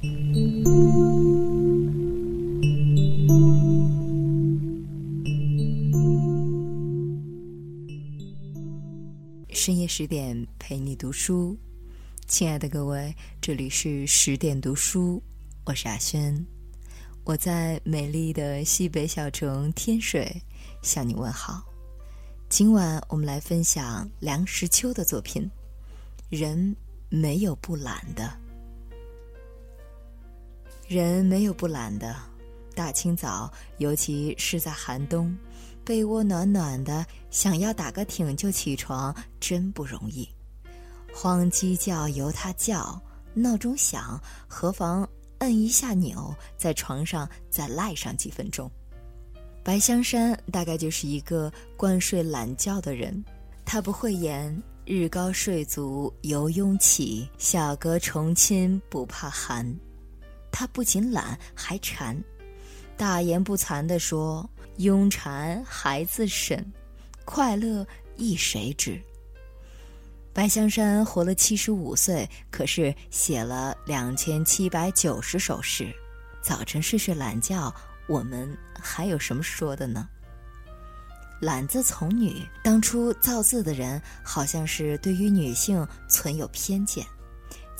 深夜十点陪你读书，亲爱的各位，这里是十点读书，我是阿轩，我在美丽的西北小城天水向你问好。今晚我们来分享梁实秋的作品《人没有不懒的》，人没有不懒的，大清早，尤其是在寒冬。被窝暖暖的，想要打个挺就起床，真不容易。慌鸡叫由它叫，闹钟响，何妨摁一下钮，在床上再赖上几分钟。白香山大概就是一个惯睡懒觉的人，他不会言“日高睡足犹慵起，小阁重侵不怕寒”，他不仅懒还馋，大言不惭地说。庸馋孩子审，快乐亦谁知？白香山活了七十五岁，可是写了两千七百九十首诗。早晨睡睡懒觉，我们还有什么说的呢？懒字从女，当初造字的人好像是对于女性存有偏见。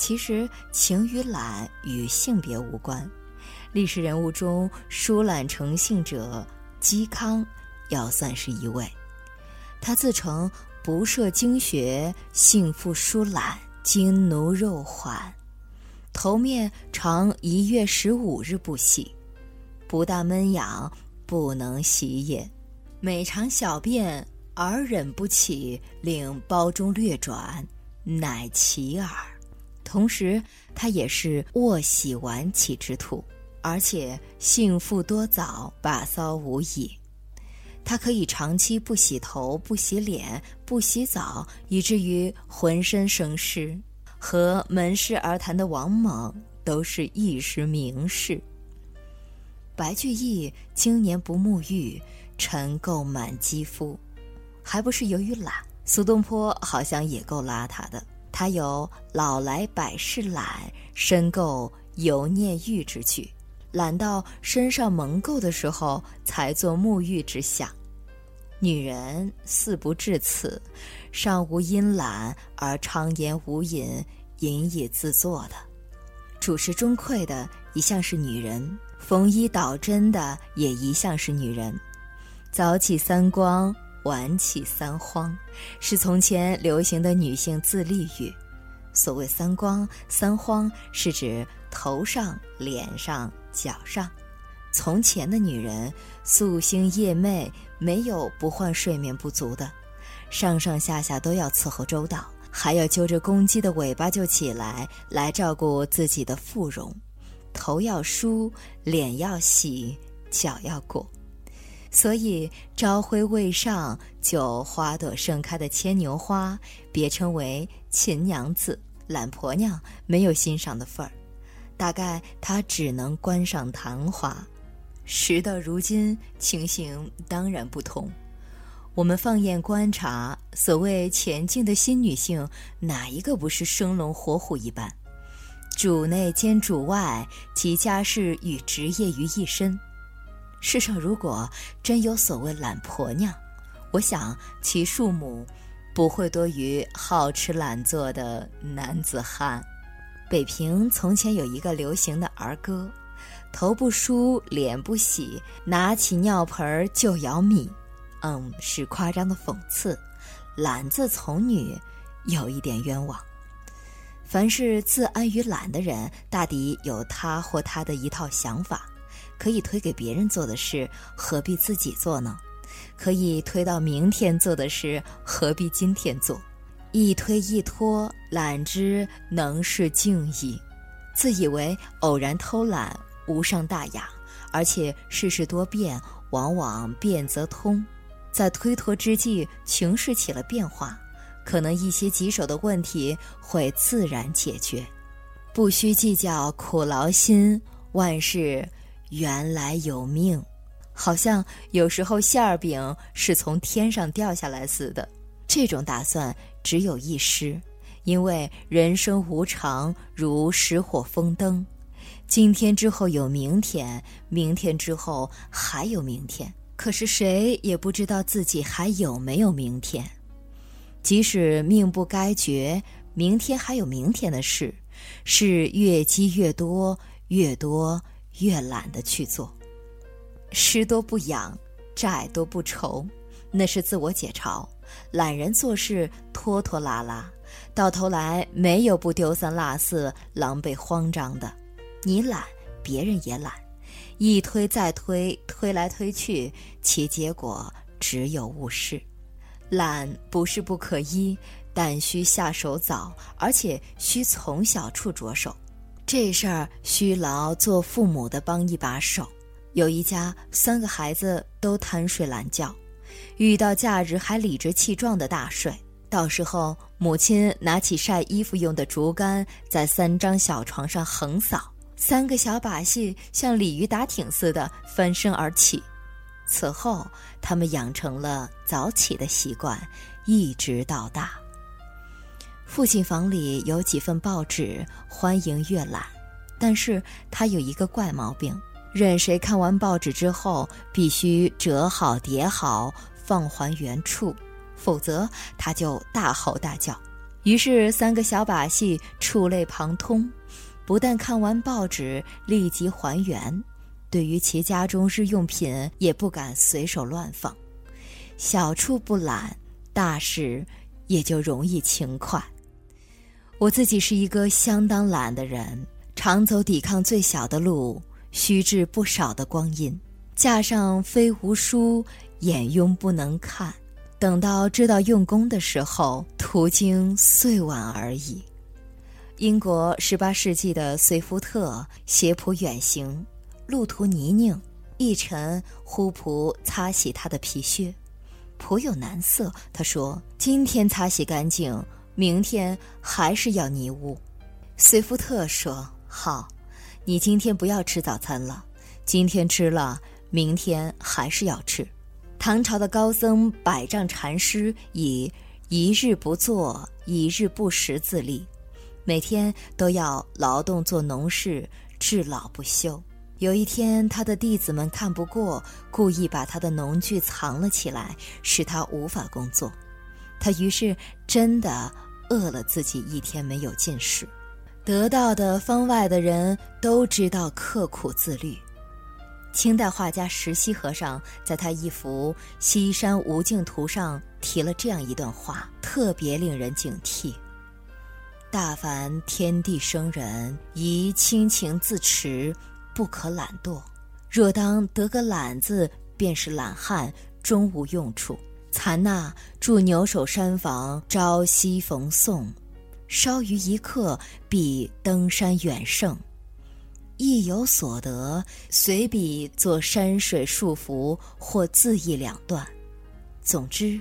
其实情与懒与性别无关。历史人物中疏懒成性者。嵇康要算是一位，他自称不涉经学，性复疏懒，经奴肉缓，头面常一月十五日不洗，不大闷痒，不能洗也。每常小便而忍不起，令包中略转，乃其耳。同时，他也是卧洗晚起之徒。而且性复多早，把骚无已。他可以长期不洗头、不洗脸、不洗澡，以至于浑身生湿。和门市而谈的王猛都是一时名士。白居易经年不沐浴，尘垢满肌肤，还不是由于懒？苏东坡好像也够邋遢的，他有“老来百事懒，身垢犹念欲”之句。懒到身上蒙垢的时候才做沐浴之想，女人似不至此，尚无因懒而常言无饮，隐以自作的。主持中馈的一向是女人，缝衣导针的也一向是女人。早起三光，晚起三荒，是从前流行的女性自立语。所谓三光三荒，是指头上、脸上。脚上，从前的女人夙兴夜寐，没有不患睡眠不足的，上上下下都要伺候周到，还要揪着公鸡的尾巴就起来，来照顾自己的妇容，头要梳，脸要洗，脚要裹，所以朝晖未上就花朵盛开的牵牛花，别称为秦娘子、懒婆娘，没有欣赏的份儿。大概他只能观赏昙花，时到如今，情形当然不同。我们放眼观察，所谓前进的新女性，哪一个不是生龙活虎一般？主内兼主外，集家事与职业于一身。世上如果真有所谓懒婆娘，我想其数目不会多于好吃懒做的男子汉。北平从前有一个流行的儿歌：“头不梳，脸不洗，拿起尿盆就舀米。”嗯，是夸张的讽刺。懒字从女，有一点冤枉。凡是自安于懒的人，大抵有他或他的一套想法。可以推给别人做的事，何必自己做呢？可以推到明天做的事，何必今天做？一推一拖，懒之能是静矣。自以为偶然偷懒无伤大雅，而且世事多变，往往变则通。在推脱之际，情势起了变化，可能一些棘手的问题会自然解决。不需计较苦劳心，万事原来有命。好像有时候馅儿饼是从天上掉下来似的。这种打算。只有一失，因为人生无常，如石火风灯，今天之后有明天，明天之后还有明天。可是谁也不知道自己还有没有明天。即使命不该绝，明天还有明天的事，是越积越多，越多越懒得去做。失多不养，债多不愁，那是自我解嘲。懒人做事拖拖拉拉，到头来没有不丢三落四、狼狈慌张的。你懒，别人也懒，一推再推，推来推去，其结果只有误事。懒不是不可依，但需下手早，而且需从小处着手。这事儿需劳做父母的帮一把手。有一家三个孩子都贪睡懒觉，遇到假日还理直气壮的大睡。到时候母亲拿起晒衣服用的竹竿，在三张小床上横扫。三个小把戏像鲤鱼打挺似的翻身而起，此后他们养成了早起的习惯，一直到大。父亲房里有几份报纸，欢迎阅览，但是他有一个怪毛病，任谁看完报纸之后，必须折好叠好放还原处，否则他就大吼大叫。于是三个小把戏触类旁通。不但看完报纸立即还原，对于其家中日用品也不敢随手乱放。小处不懒，大事也就容易勤快。我自己是一个相当懒的人，常走抵抗最小的路，虚掷不少的光阴。架上非无书，眼庸不能看。等到知道用功的时候，途经岁晚而已。英国十八世纪的随福特携仆远行，路途泥泞，一臣呼仆擦洗他的皮靴，颇有难色。他说：“今天擦洗干净，明天还是要泥污。”随福特说：“好，你今天不要吃早餐了，今天吃了，明天还是要吃。”唐朝的高僧百丈禅师以一日不做，一日不食自立。每天都要劳动做农事，至老不休。有一天，他的弟子们看不过，故意把他的农具藏了起来，使他无法工作。他于是真的饿了自己一天没有进食，得到的方外的人都知道刻苦自律。清代画家石溪和尚在他一幅《西山无尽图》上提了这样一段话，特别令人警惕。大凡天地生人，宜亲情自持，不可懒惰。若当得个懒字，便是懒汉，终无用处。残那住牛首山房，朝夕逢送，稍余一刻，必登山远胜。亦有所得，随笔作山水束缚，或字意两段。总之，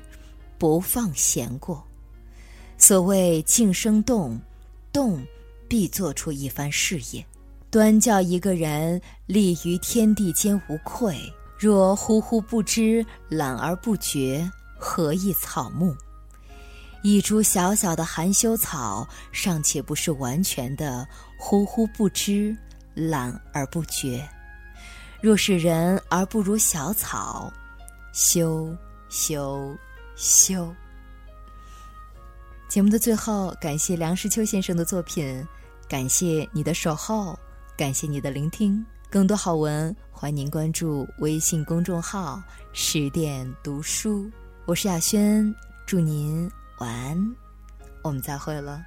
不放闲过。所谓静生动，动必做出一番事业。端教一个人立于天地间无愧。若忽忽不知，懒而不觉，何以草木？一株小小的含羞草，尚且不是完全的忽忽不知、懒而不觉。若是人而不如小草，羞羞羞。节目的最后，感谢梁实秋先生的作品，感谢你的守候，感谢你的聆听。更多好文，欢迎您关注微信公众号“十点读书”。我是雅轩，祝您晚安，我们再会了。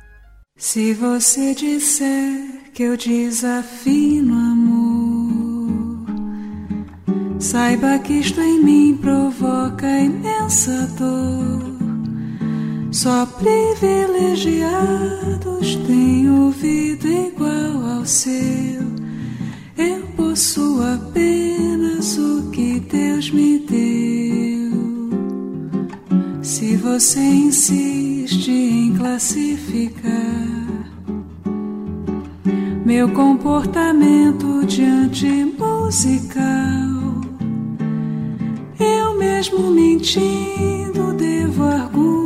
Possuo apenas o que Deus me deu. Se você insiste em classificar meu comportamento diante musical, eu mesmo mentindo devo argumentar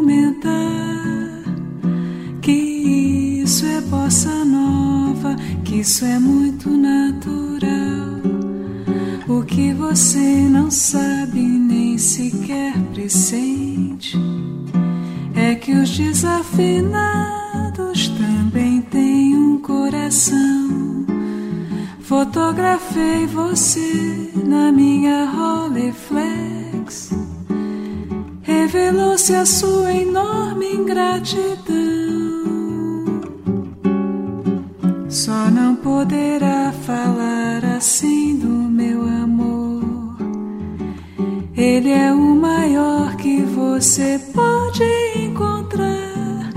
bossa nova que isso é muito natural. Você não sabe nem sequer pressente é que os desafinados também têm um coração. Fotografei você na minha Rolleiflex. Revelou-se a sua enorme ingratidão. Só não poderá falar assim do. Ele é o maior que você pode encontrar.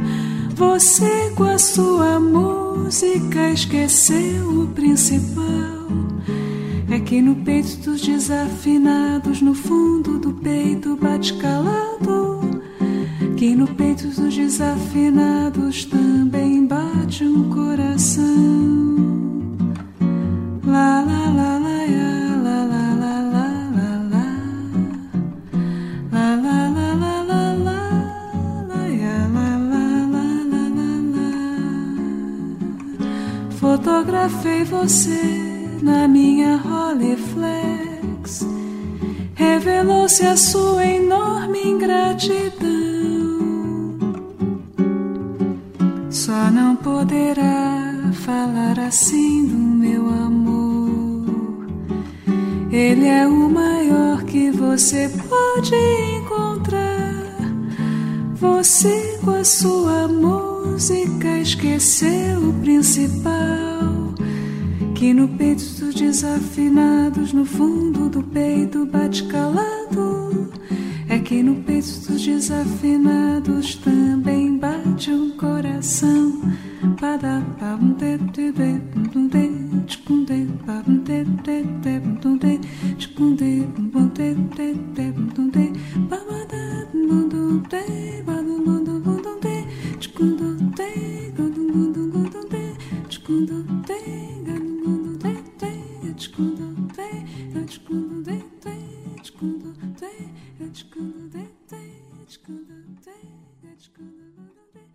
Você com a sua música esqueceu o principal. É que no peito dos desafinados, no fundo do peito bate calado. Que no peito dos desafinados também bate um coração. La la la você na minha Rolleiflex. Revelou-se a sua enorme ingratidão. Só não poderá falar assim do meu amor. Ele é o maior que você pode encontrar. Você com a sua música esqueceu o principal. Que no peito dos desafinados, no fundo do peito bate calado. É que no peito dos desafinados também bate um coração. Çıkını de de çıkını de çıkını de